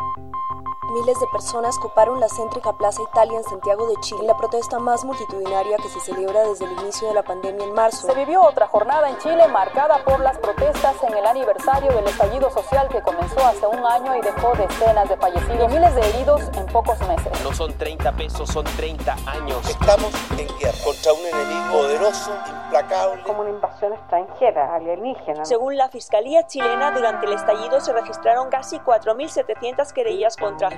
you Miles de personas ocuparon la céntrica Plaza Italia en Santiago de Chile, la protesta más multitudinaria que se celebra desde el inicio de la pandemia en marzo. Se vivió otra jornada en Chile marcada por las protestas en el aniversario del estallido social que comenzó hace un año y dejó decenas de fallecidos y miles de heridos en pocos meses. No son 30 pesos, son 30 años. Estamos en guerra contra un enemigo poderoso, implacable. Como una invasión extranjera, alienígena. Según la Fiscalía chilena, durante el estallido se registraron casi 4.700 querellas contra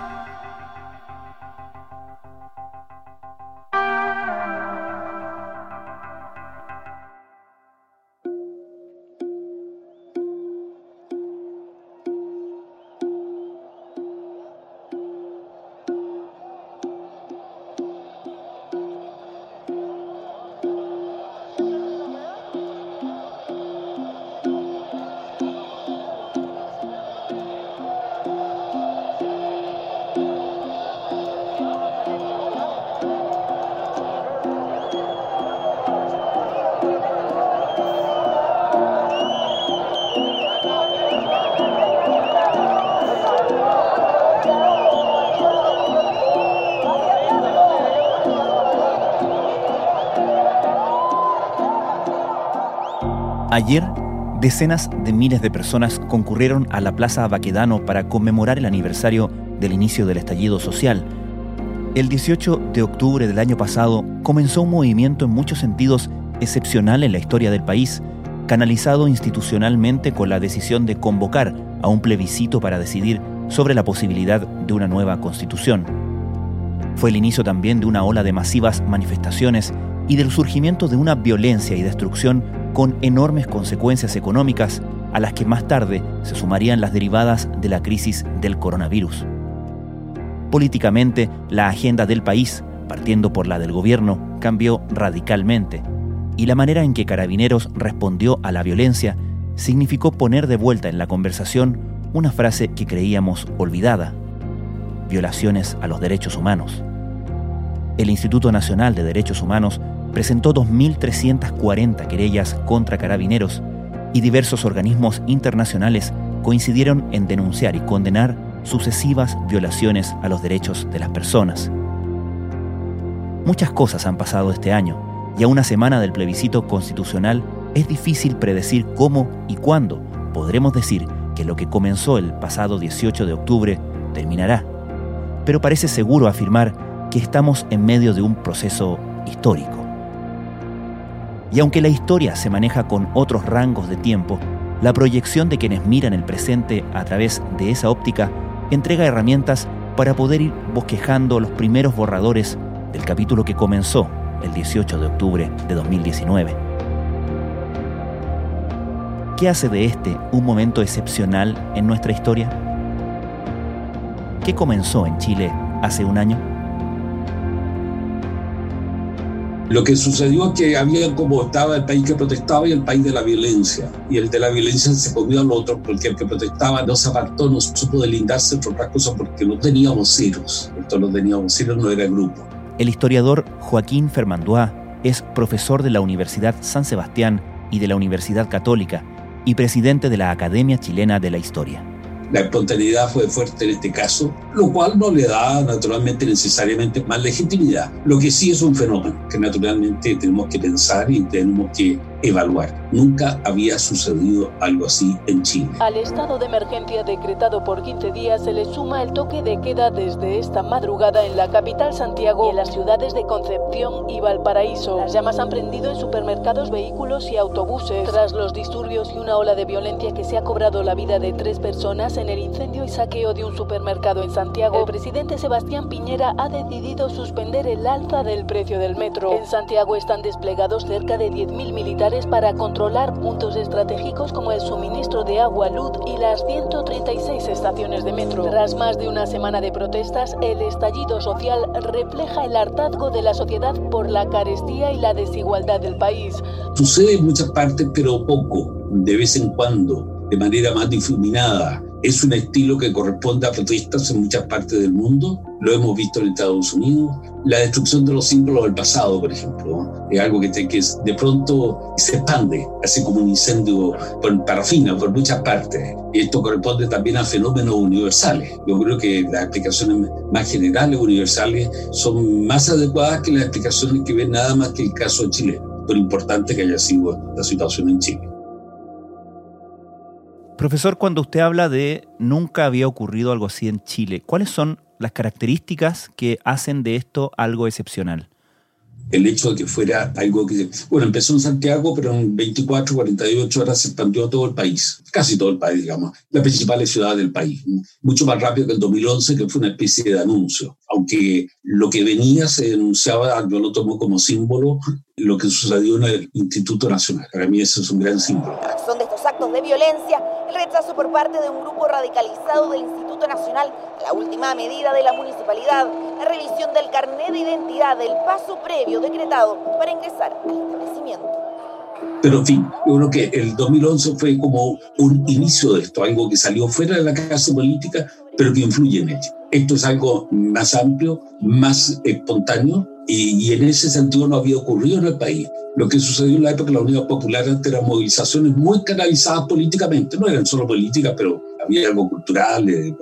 Ayer, decenas de miles de personas concurrieron a la Plaza Baquedano para conmemorar el aniversario del inicio del estallido social. El 18 de octubre del año pasado comenzó un movimiento en muchos sentidos excepcional en la historia del país, canalizado institucionalmente con la decisión de convocar a un plebiscito para decidir sobre la posibilidad de una nueva constitución. Fue el inicio también de una ola de masivas manifestaciones y del surgimiento de una violencia y destrucción con enormes consecuencias económicas a las que más tarde se sumarían las derivadas de la crisis del coronavirus. Políticamente, la agenda del país, partiendo por la del gobierno, cambió radicalmente, y la manera en que Carabineros respondió a la violencia significó poner de vuelta en la conversación una frase que creíamos olvidada, violaciones a los derechos humanos. El Instituto Nacional de Derechos Humanos presentó 2.340 querellas contra carabineros y diversos organismos internacionales coincidieron en denunciar y condenar sucesivas violaciones a los derechos de las personas. Muchas cosas han pasado este año y a una semana del plebiscito constitucional es difícil predecir cómo y cuándo podremos decir que lo que comenzó el pasado 18 de octubre terminará. Pero parece seguro afirmar que estamos en medio de un proceso histórico. Y aunque la historia se maneja con otros rangos de tiempo, la proyección de quienes miran el presente a través de esa óptica entrega herramientas para poder ir bosquejando los primeros borradores del capítulo que comenzó el 18 de octubre de 2019. ¿Qué hace de este un momento excepcional en nuestra historia? ¿Qué comenzó en Chile hace un año? Lo que sucedió es que había como estaba el país que protestaba y el país de la violencia. Y el de la violencia se comió al otro porque el que protestaba no se apartó, no supo delindarse entre otras cosas porque no teníamos voceros. Esto no teníamos voceros, no era grupo. El historiador Joaquín Fermandois es profesor de la Universidad San Sebastián y de la Universidad Católica y presidente de la Academia Chilena de la Historia. La espontaneidad fue fuerte en este caso, lo cual no le da naturalmente necesariamente más legitimidad. Lo que sí es un fenómeno que naturalmente tenemos que pensar y tenemos que evaluar. Nunca había sucedido algo así en Chile. Al estado de emergencia decretado por 15 días se le suma el toque de queda desde esta madrugada en la capital Santiago y en las ciudades de Concepción y Valparaíso. Las llamas han prendido en supermercados, vehículos y autobuses. Tras los disturbios y una ola de violencia que se ha cobrado la vida de tres personas en el incendio y saqueo de un supermercado en Santiago, el presidente Sebastián Piñera ha decidido suspender el alza del precio del metro. En Santiago están desplegados cerca de 10.000 militares para controlar puntos estratégicos como el suministro de agua, luz y las 136 estaciones de metro. Tras más de una semana de protestas, el estallido social refleja el hartazgo de la sociedad por la carestía y la desigualdad del país. Sucede en muchas partes, pero poco, de vez en cuando, de manera más difuminada Es un estilo que corresponde a protestas en muchas partes del mundo. Lo hemos visto en Estados Unidos. La destrucción de los símbolos del pasado, por ejemplo, es algo que, que de pronto se expande, así como un incendio por parafina por muchas partes. Y esto corresponde también a fenómenos universales. Yo creo que las explicaciones más generales, universales, son más adecuadas que las explicaciones que ven nada más que el caso de Chile, por importante que haya sido la situación en Chile. Profesor, cuando usted habla de nunca había ocurrido algo así en Chile, ¿cuáles son las características que hacen de esto algo excepcional? el hecho de que fuera algo que, bueno, empezó en Santiago, pero en 24, 48 horas se expandió a todo el país, casi todo el país, digamos, las principales ciudades del país, mucho más rápido que el 2011, que fue una especie de anuncio, aunque lo que venía se denunciaba, yo lo tomo como símbolo, lo que sucedió en el Instituto Nacional. Para mí eso es un gran símbolo. Son de violencia el rechazo por parte de un grupo radicalizado del Instituto Nacional la última medida de la municipalidad, la revisión del carnet de identidad, del paso previo decretado para ingresar al establecimiento. Pero en fin, yo creo que el 2011 fue como un inicio de esto, algo que salió fuera de la clase política, pero que influye en ella. Esto es algo más amplio, más espontáneo, y, en ese sentido no había ocurrido en el país. Lo que sucedió en la época de la Unidad Popular antes eran movilizaciones muy canalizadas políticamente, no eran solo políticas, pero había algo cultural eh,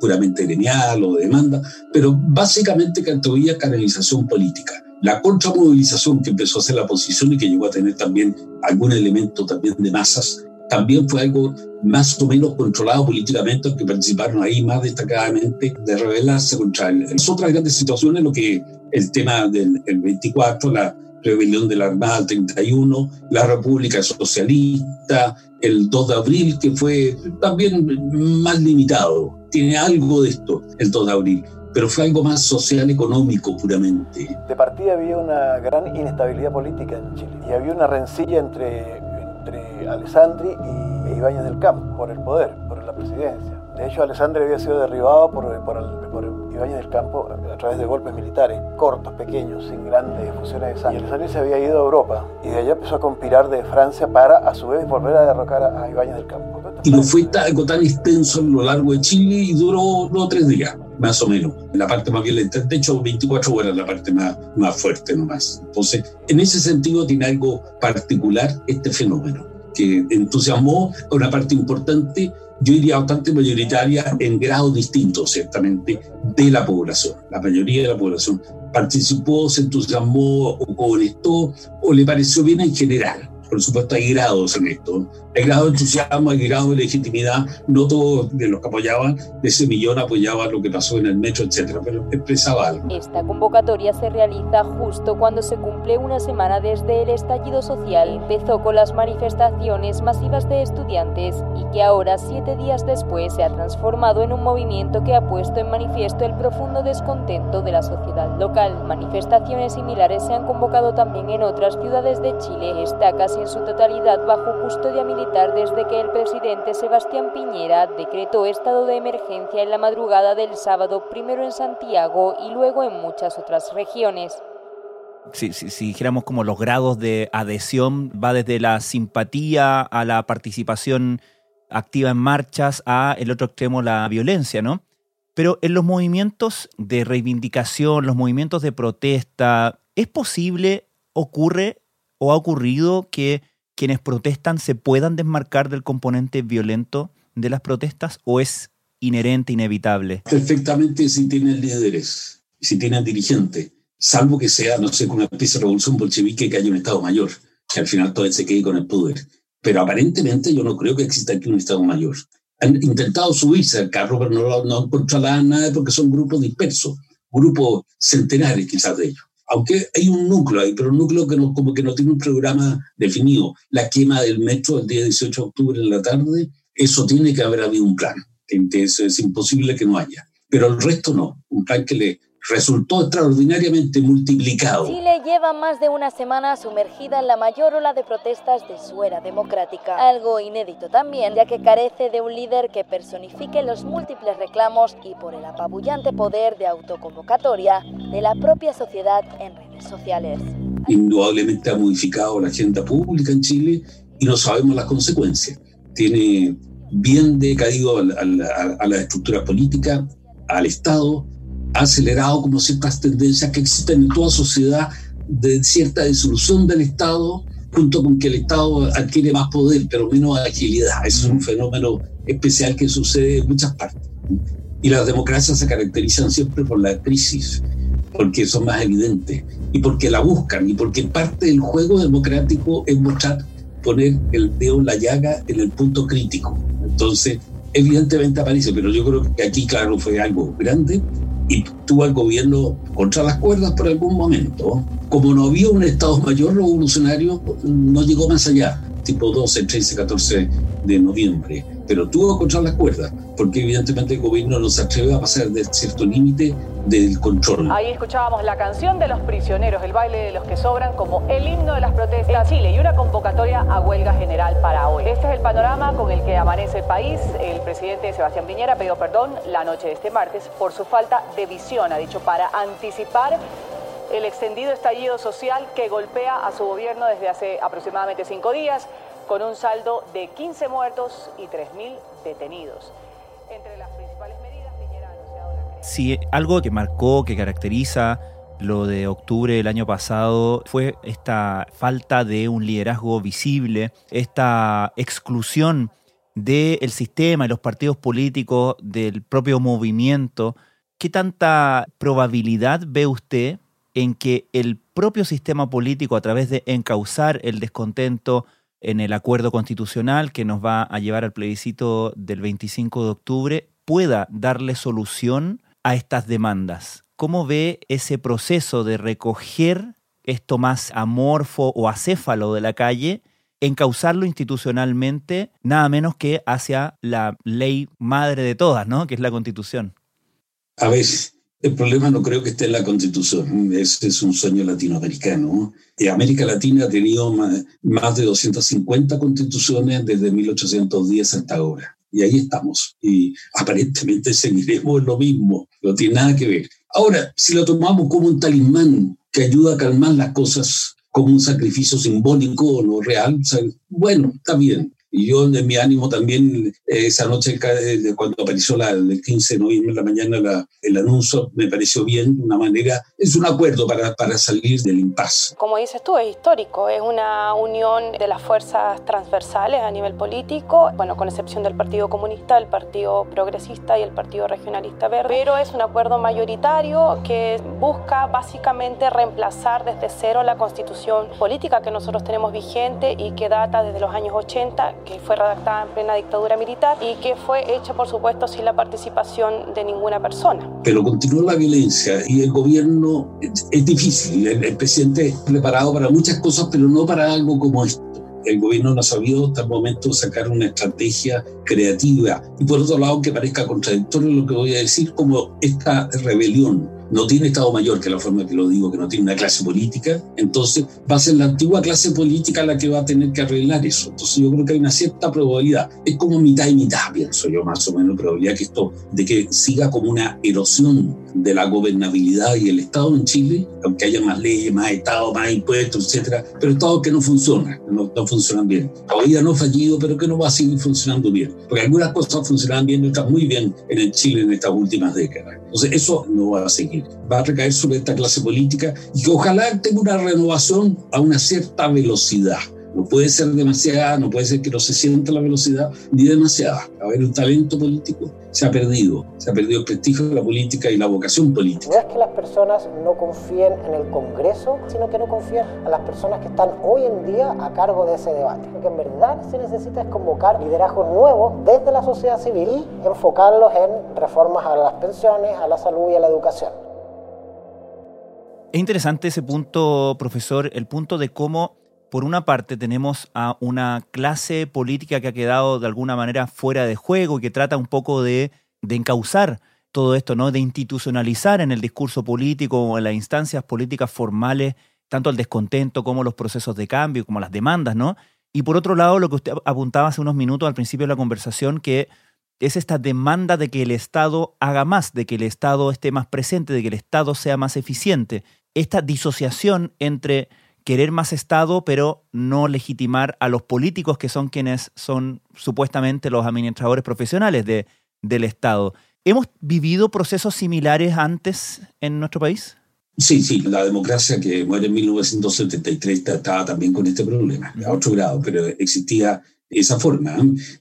puramente gremial o de demanda, pero básicamente que había canalización política. La contramovilización que empezó a hacer la oposición y que llegó a tener también algún elemento también de masas, también fue algo más o menos controlado políticamente, que participaron ahí más destacadamente de rebelarse contra él. Las otras grandes situaciones, lo que el tema del 24, la rebelión de la Armada del 31, la República Socialista, el 2 de abril, que fue también más limitado. Tiene algo de esto, el 2 de abril pero fue algo más social, económico puramente. De partida había una gran inestabilidad política en Chile y había una rencilla entre, entre Alessandri y Ibáñez del Campo por el poder, por la presidencia. De hecho, Alessandri había sido derribado por, por, por Ibáñez del Campo a través de golpes militares, cortos, pequeños, sin grandes fusiones de sangre. Y Alessandri se había ido a Europa y de allá empezó a conspirar de Francia para a su vez volver a derrocar a, Ibáñez del Campo. Y no fue algo tan extenso a lo largo de Chile y duró no, tres días, más o menos. La parte más violenta, de hecho 24 horas la parte más, más fuerte nomás. Entonces, en ese sentido tiene algo particular este fenómeno que entusiasmó a una parte importante yo diría bastante mayoritaria en grados distintos, ciertamente, de la población. La mayoría de la población participó, se entusiasmó o conectó o le pareció bien en general. Por supuesto, hay grados en esto. Hay grado de entusiasmo, hay grado de legitimidad. No todos de los que apoyaban de ese millón apoyaban lo que pasó en el metro, etcétera, pero expresaba algo. Esta convocatoria se realiza justo cuando se cumple una semana desde el estallido social. Empezó con las manifestaciones masivas de estudiantes y que ahora, siete días después, se ha transformado en un movimiento que ha puesto en manifiesto el profundo descontento de la sociedad local. Manifestaciones similares se han convocado también en otras ciudades de Chile. Está casi en su totalidad bajo custodia militar desde que el presidente Sebastián Piñera decretó estado de emergencia en la madrugada del sábado, primero en Santiago y luego en muchas otras regiones. Si, si, dijéramos como los grados de adhesión, va desde la simpatía a la participación activa en marchas a el otro extremo, la violencia, ¿no? Pero en los movimientos de reivindicación, los movimientos de protesta, ¿es posible, ocurre o ha ocurrido que quienes protestan se puedan desmarcar del componente violento de las protestas o es inherente, inevitable? Perfectamente si tienen líderes, si tienen dirigentes, salvo que sea, no sé, una especie de revolución bolchevique que haya un Estado mayor, que al final todo se quede con el poder. Pero aparentemente yo no creo que exista aquí un Estado mayor. Han intentado subirse al carro, pero no, no controlan nada porque son grupos dispersos, grupos centenares quizás de ellos aunque hay un núcleo ahí, pero un núcleo que no, como que no tiene un programa definido. La quema del metro el día 18 de octubre en la tarde, eso tiene que haber habido un plan. Es, es imposible que no haya. Pero el resto no, un plan que le resultó extraordinariamente multiplicado. Chile lleva más de una semana sumergida en la mayor ola de protestas de su era democrática. Algo inédito también, ya que carece de un líder que personifique los múltiples reclamos y por el apabullante poder de autoconvocatoria de la propia sociedad en redes sociales. Indudablemente ha modificado la agenda pública en Chile y no sabemos las consecuencias. Tiene bien decaído a, a la estructura política, al Estado, ha acelerado como ciertas tendencias que existen en toda sociedad de cierta disolución del Estado, junto con que el Estado adquiere más poder, pero menos agilidad. es un fenómeno especial que sucede en muchas partes. Y las democracias se caracterizan siempre por la crisis, porque son más evidentes, y porque la buscan, y porque parte del juego democrático es mostrar, poner el dedo en la llaga en el punto crítico. Entonces, evidentemente aparece, pero yo creo que aquí, claro, fue algo grande y tuvo al gobierno contra las cuerdas por algún momento. Como no había un Estado Mayor revolucionario, no llegó más allá, tipo 12, 13, 14 de noviembre pero tuvo que controlar las cuerdas, porque evidentemente el gobierno no se atreve a pasar de cierto límite del control. Ahí escuchábamos la canción de los prisioneros, el baile de los que sobran, como el himno de las protestas en Chile y una convocatoria a huelga general para hoy. Este es el panorama con el que amanece el país. El presidente Sebastián Piñera pidió perdón la noche de este martes por su falta de visión, ha dicho, para anticipar el extendido estallido social que golpea a su gobierno desde hace aproximadamente cinco días con un saldo de 15 muertos y 3.000 detenidos. Entre las principales medidas, Piñera ha anunciado la Si algo que marcó, que caracteriza lo de octubre del año pasado fue esta falta de un liderazgo visible, esta exclusión del sistema y los partidos políticos del propio movimiento. ¿Qué tanta probabilidad ve usted en que el propio sistema político, a través de encauzar el descontento, en el acuerdo constitucional que nos va a llevar al plebiscito del 25 de octubre pueda darle solución a estas demandas. ¿Cómo ve ese proceso de recoger esto más amorfo o acéfalo de la calle, encauzarlo institucionalmente, nada menos que hacia la ley madre de todas, ¿no? que es la constitución? A veces el problema no creo que esté en la constitución, es, es un sueño latinoamericano. Y América Latina ha tenido más de 250 constituciones desde 1810 hasta ahora. Y ahí estamos. Y aparentemente seguiremos en lo mismo. No tiene nada que ver. Ahora, si lo tomamos como un talismán que ayuda a calmar las cosas, como un sacrificio simbólico o no real, bueno, está bien. Y yo, en mi ánimo también, esa noche, cuando apareció la, el 15 de noviembre en la mañana el anuncio, me pareció bien, de una manera, es un acuerdo para, para salir del impasse. Como dices tú, es histórico, es una unión de las fuerzas transversales a nivel político, bueno, con excepción del Partido Comunista, el Partido Progresista y el Partido Regionalista Verde, pero es un acuerdo mayoritario que busca básicamente reemplazar desde cero la constitución política que nosotros tenemos vigente y que data desde los años 80 que fue redactada en plena dictadura militar y que fue hecha, por supuesto, sin la participación de ninguna persona. Pero continuó la violencia y el gobierno es, difícil. El, el presidente es preparado para muchas cosas, pero no para algo como esto el gobierno no ha sabido hasta el momento sacar una estrategia creativa. Y por otro lado, que parezca contradictorio lo que voy a decir, como esta rebelión no tiene Estado Mayor, que la forma que lo digo, que no tiene una clase política, entonces va a ser la antigua clase política la que va a tener que arreglar eso. Entonces yo creo que hay una cierta probabilidad, es como mitad y mitad, pienso yo más o menos, probabilidad que esto, de que siga como una erosión de la gobernabilidad y el Estado en Chile, aunque haya más leyes, más Estado, más impuestos, etcétera, pero Estados que no funcionan, no, no funcionan bien. Todavía no fallido, pero que no va a seguir funcionando bien. Porque algunas cosas funcionaban bien y otras muy bien en Chile en estas últimas décadas. Entonces eso no va a seguir va a recaer sobre esta clase política y que ojalá tenga una renovación a una cierta velocidad. No puede ser demasiada, no puede ser que no se sienta la velocidad, ni demasiada. A ver, un talento político se ha perdido. Se ha perdido el prestigio de la política y la vocación política. No es que las personas no confíen en el Congreso, sino que no confían a las personas que están hoy en día a cargo de ese debate. Lo que en verdad se necesita es convocar liderazgos nuevos desde la sociedad civil y enfocarlos en reformas a las pensiones, a la salud y a la educación. Es interesante ese punto, profesor, el punto de cómo, por una parte, tenemos a una clase política que ha quedado de alguna manera fuera de juego y que trata un poco de, de encauzar todo esto, ¿no? De institucionalizar en el discurso político o en las instancias políticas formales tanto el descontento como los procesos de cambio, como las demandas, ¿no? Y por otro lado, lo que usted apuntaba hace unos minutos al principio de la conversación, que es esta demanda de que el Estado haga más, de que el Estado esté más presente, de que el Estado sea más eficiente esta disociación entre querer más Estado, pero no legitimar a los políticos que son quienes son supuestamente los administradores profesionales de, del Estado. ¿Hemos vivido procesos similares antes en nuestro país? Sí, sí, la democracia que muere en 1973 estaba también con este problema, a otro grado, pero existía esa forma.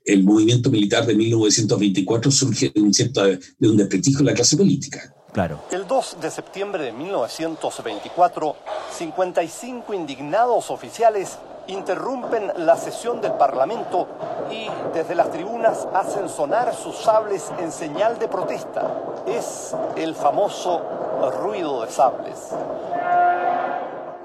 El movimiento militar de 1924 surge de un, cierto, de un desprestigio de la clase política. El 2 de septiembre de 1924, 55 indignados oficiales interrumpen la sesión del Parlamento y desde las tribunas hacen sonar sus sables en señal de protesta. Es el famoso ruido de sables.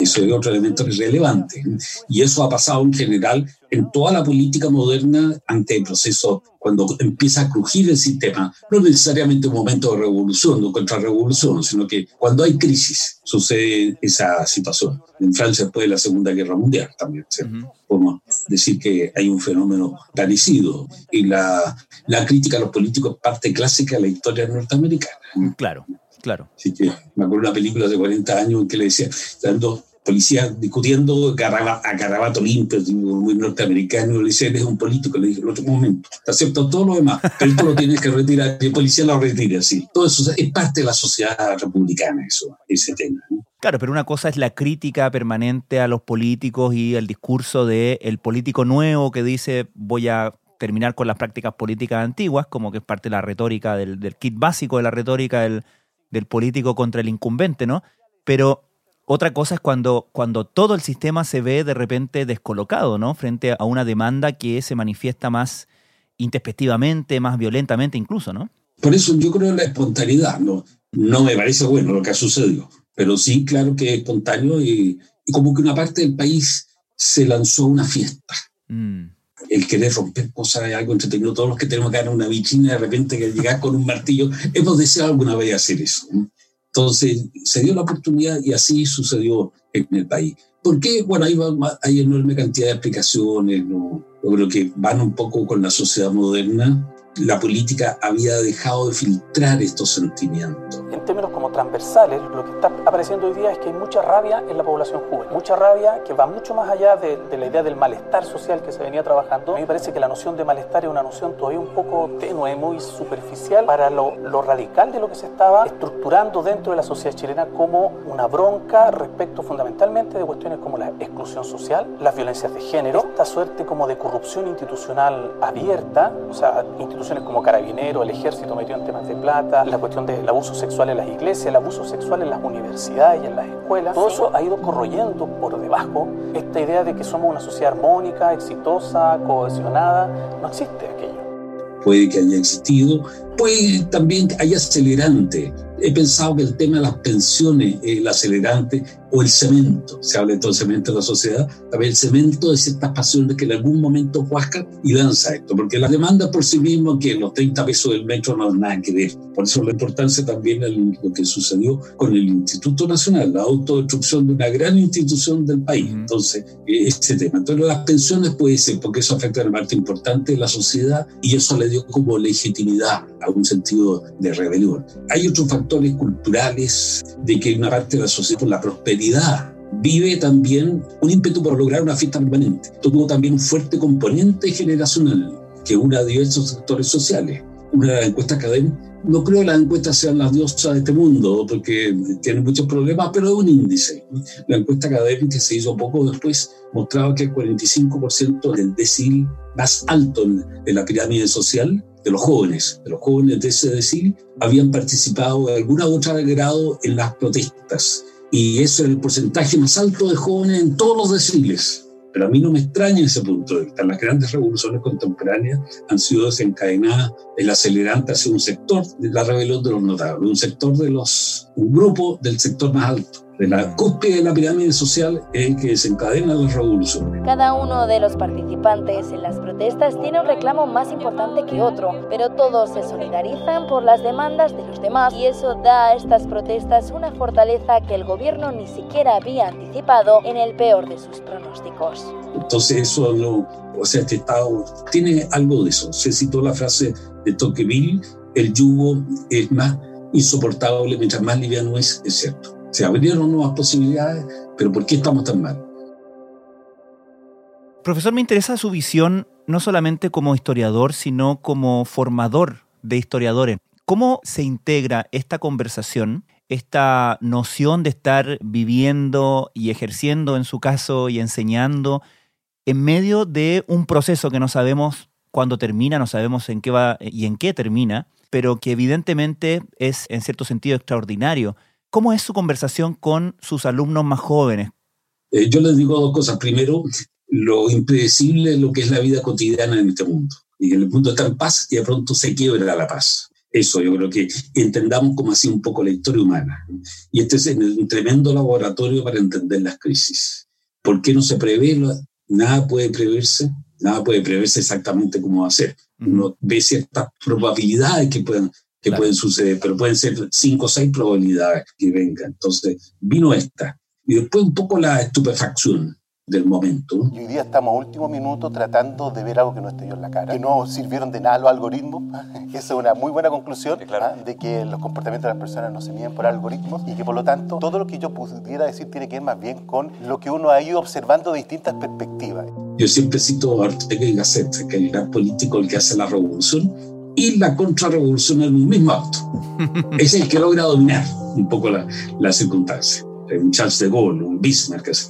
Eso es otro elemento relevante. Y eso ha pasado en general en toda la política moderna ante el proceso, cuando empieza a crujir el sistema, no necesariamente un momento de revolución o contrarrevolución, sino que cuando hay crisis sucede esa situación. En Francia después de la Segunda Guerra Mundial también podemos decir que hay un fenómeno parecido. Y la, la crítica a los políticos parte clásica de la historia norteamericana. Claro. Claro. Así que me acuerdo una película de 40 años en que le decía, dando policías discutiendo a garabato limpio, muy norteamericano, le decía, eres un político, le dije, en otro momento, te acepto todo lo demás, pero esto lo tienes que retirar, y el policía lo retira, sí. Todo eso es parte de la sociedad republicana, eso, ese tema. Claro, pero una cosa es la crítica permanente a los políticos y el discurso del el político nuevo que dice voy a terminar con las prácticas políticas antiguas, como que es parte de la retórica, del, del kit básico de la retórica del, del político contra el incumbente, ¿no? Pero otra cosa es cuando, cuando todo el sistema se ve de repente descolocado, ¿no? Frente a una demanda que se manifiesta más introspectivamente, más violentamente incluso, ¿no? Por eso yo creo en la espontaneidad, ¿no? No me parece bueno lo que ha sucedido, pero sí, claro que es espontáneo y, como que una parte del país se lanzó una fiesta. Mm. El querer romper cosas es algo entretenido. Todos los que tenemos que dar una vitrina de repente que llegar con un martillo, hemos deseado alguna vez hacer eso. ¿no? Entonces se dio la oportunidad y así sucedió en el país. ¿Por qué? Bueno, hay, hay enorme cantidad de explicaciones, ¿no? yo que van un poco con la sociedad moderna. La política había dejado de filtrar estos sentimientos términos como transversales, lo que está apareciendo hoy día es que hay mucha rabia en la población joven, mucha rabia que va mucho más allá de, la idea del malestar social que se venía trabajando. A mí me parece que la noción de malestar es una noción todavía un poco tenue, muy superficial para lo, lo radical de lo que se estaba estructurando dentro de la sociedad chilena como una bronca respecto fundamentalmente de cuestiones como la exclusión social, las violencias de género, esta suerte como de corrupción institucional abierta, o sea, instituciones como Carabinero, el Ejército metido en temas de plata, la cuestión del abuso sexual en las iglesias, el abuso sexual en las universidades y en las escuelas, todo eso ha ido corroyendo por debajo esta idea de que somos una sociedad armónica, exitosa, cohesionada. No existe aquello. Puede que haya existido, puede también hay acelerante. He pensado que el tema de las pensiones es el acelerante o el cemento, se habla el cemento de la sociedad, también el cemento de ciertas pasiones que en algún momento huasca y lanza esto, porque la demanda por sí mismo que los 30 pesos del metro no es nada que ver. Por eso la importancia también de lo que sucedió con el Instituto Nacional, la autodestrucción de una gran institución del país. Entonces, ese tema. Entonces, las pensiones puede ser, porque eso afecta a una parte importante de la sociedad y eso le dio como legitimidad a un sentido de rebelión. Hay otros factores culturales de que una parte de la sociedad, por la prosperidad, vive también un ímpetu por lograr una fiesta permanente. Tuvo también un fuerte componente generacional que une a diversos sectores sociales. Una de las encuestas académicas, no creo que las encuestas sean las diosas de este mundo, porque tienen muchos problemas, pero es un índice. La encuesta académica que se hizo poco después mostraba que el 45% del decil más alto de la pirámide social de los jóvenes, de los jóvenes de ese decil, habían participado de alguna u otra grado en las protestas y eso es el porcentaje más alto de jóvenes en todos los deciles. Pero a mí no me extraña ese punto de vista. Las grandes revoluciones contemporáneas han sido desencadenadas, el acelerante hacia un sector de la rebelión de los notables, un sector de los, un grupo del sector más alto de la cúspide de la pirámide social en que desencadena la revolución. Cada uno de los participantes en las protestas tiene un reclamo más importante que otro, pero todos se solidarizan por las demandas de los demás y eso da a estas protestas una fortaleza que el gobierno ni siquiera había anticipado en el peor de sus pronósticos. Entonces eso no, o sea, este Estado tiene algo de eso. Se citó la frase de Tocqueville, el yugo es más insoportable mientras más liviano es, es cierto se abrieron nuevas posibilidades, pero ¿por qué estamos tan mal? Profesor, me interesa su visión no solamente como historiador, sino como formador de historiadores. ¿Cómo se integra esta conversación, esta noción de estar viviendo y ejerciendo, en su caso, y enseñando, en medio de un proceso que no sabemos cuándo termina, no sabemos en qué va y en qué termina, pero que evidentemente es en cierto sentido extraordinario? ¿Cómo es su conversación con sus alumnos más jóvenes? Eh, yo les digo dos cosas. Primero, lo impredecible es lo que es la vida cotidiana en este mundo. Y el mundo está en paz y de pronto se quiebra la paz. Eso yo creo que entendamos como así un poco la historia humana. Y este es un tremendo laboratorio para entender las crisis. ¿Por qué no se prevé? Nada puede preverse, nada puede preverse exactamente cómo va a ser. Uno ve ciertas probabilidades que pueden, que pueden suceder, pero pueden ser cinco o seis probabilidades que vengan. Entonces, vino esta. Y después un poco la estupefacción del momento. Y hoy día estamos a último minuto tratando de ver algo que no esté yo en la cara, que no sirvieron de nada los algoritmos. Esa es una muy buena conclusión ¿ah? de que los comportamientos de las personas no se miden por algoritmos y que por lo tanto todo lo que yo pudiera decir tiene que ver más bien con lo que uno ha ido observando de distintas perspectivas. Yo siempre cito a Ortega y Gasset, que es el gran político el que hace la revolución y la contrarrevolución en un mismo acto. es el que logra dominar un poco la, la circunstancia. Un Charles de Gaulle, un Bismarck, así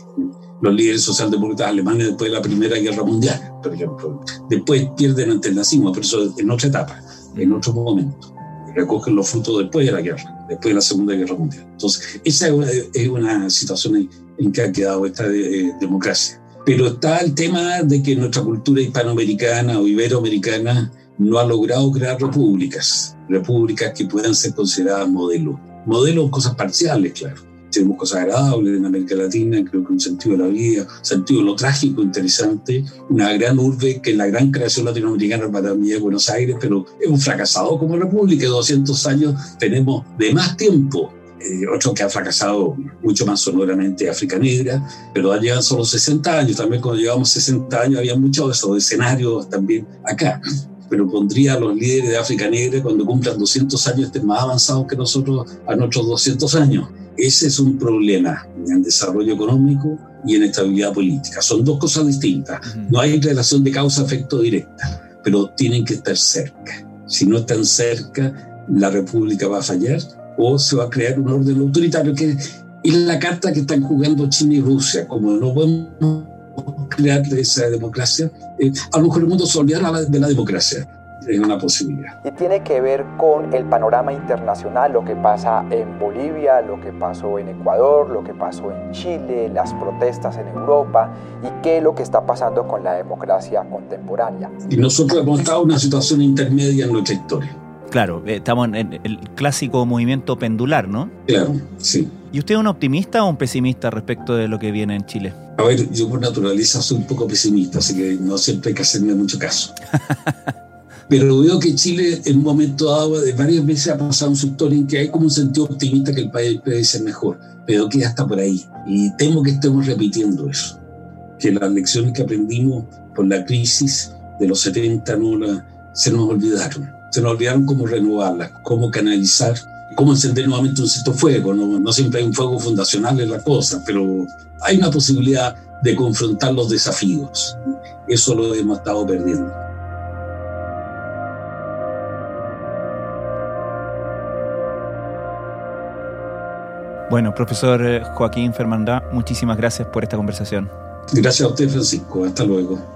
los líderes socialdemócratas alemanes después de la Primera Guerra Mundial, por ejemplo. Después pierden ante el nazismo, pero eso en otra etapa, en otro momento. Recogen los frutos después de la guerra, después de la Segunda Guerra Mundial. Entonces, esa es una, situación en, que ha quedado esta eh, democracia. Pero está el tema de que nuestra cultura hispanoamericana o iberoamericana no ha logrado crear repúblicas, repúblicas que puedan ser consideradas modelos. Modelos, cosas parciales, claro tenemos cosas agradables en América Latina, creo que un sentido de la vida, sentido de lo trágico, interesante, una gran urbe que la gran creación latinoamericana para mí es Buenos Aires, pero es un fracasado como república, 200 años tenemos de más tiempo. Eh, otro que ha fracasado mucho más sonoramente África Negra, pero llegado solo 60 años, también cuando llevamos 60 años había muchos de esos escenarios también acá pero pondría a los líderes de África Negra cuando cumplan 200 años estén más avanzados que nosotros a nuestros 200 años. Ese es un problema en desarrollo económico y en estabilidad política. Son dos cosas distintas. No hay relación de causa-efecto directa, pero tienen que estar cerca. Si no están cerca, la república va a fallar o se va a crear un orden autoritario que es la carta que están jugando China y Rusia. Como no podemos crear esa democracia, eh, a lo mejor el mundo se olvidará de la democracia es una posibilidad. Y tiene que ver con el panorama internacional, lo que pasa en Bolivia, lo que pasó en Ecuador, lo que pasó en Chile, las protestas en Europa y qué es lo que está pasando con la democracia contemporánea. Y nosotros hemos estado en una situación intermedia en nuestra historia. Claro, eh, estamos en el clásico movimiento pendular, ¿no? Claro, sí. ¿Y usted es un optimista o un pesimista respecto de lo que viene en Chile? A ver, yo por naturaleza soy un poco pesimista, así que no siempre hay que hacerme mucho caso. Pero veo que Chile en un momento dado, de varias veces ha pasado un sector en que hay como un sentido optimista que el país puede ser mejor, pero que hasta por ahí. Y temo que estemos repitiendo eso, que las lecciones que aprendimos por la crisis de los 70 no se nos olvidaron. Se nos olvidaron cómo renovarlas, cómo canalizar, cómo encender nuevamente un cierto fuego. No, no siempre hay un fuego fundacional en la cosa, pero hay una posibilidad de confrontar los desafíos. Eso lo hemos estado perdiendo. Bueno, profesor eh, Joaquín Fermandá, muchísimas gracias por esta conversación. Gracias a usted, Francisco. Hasta luego.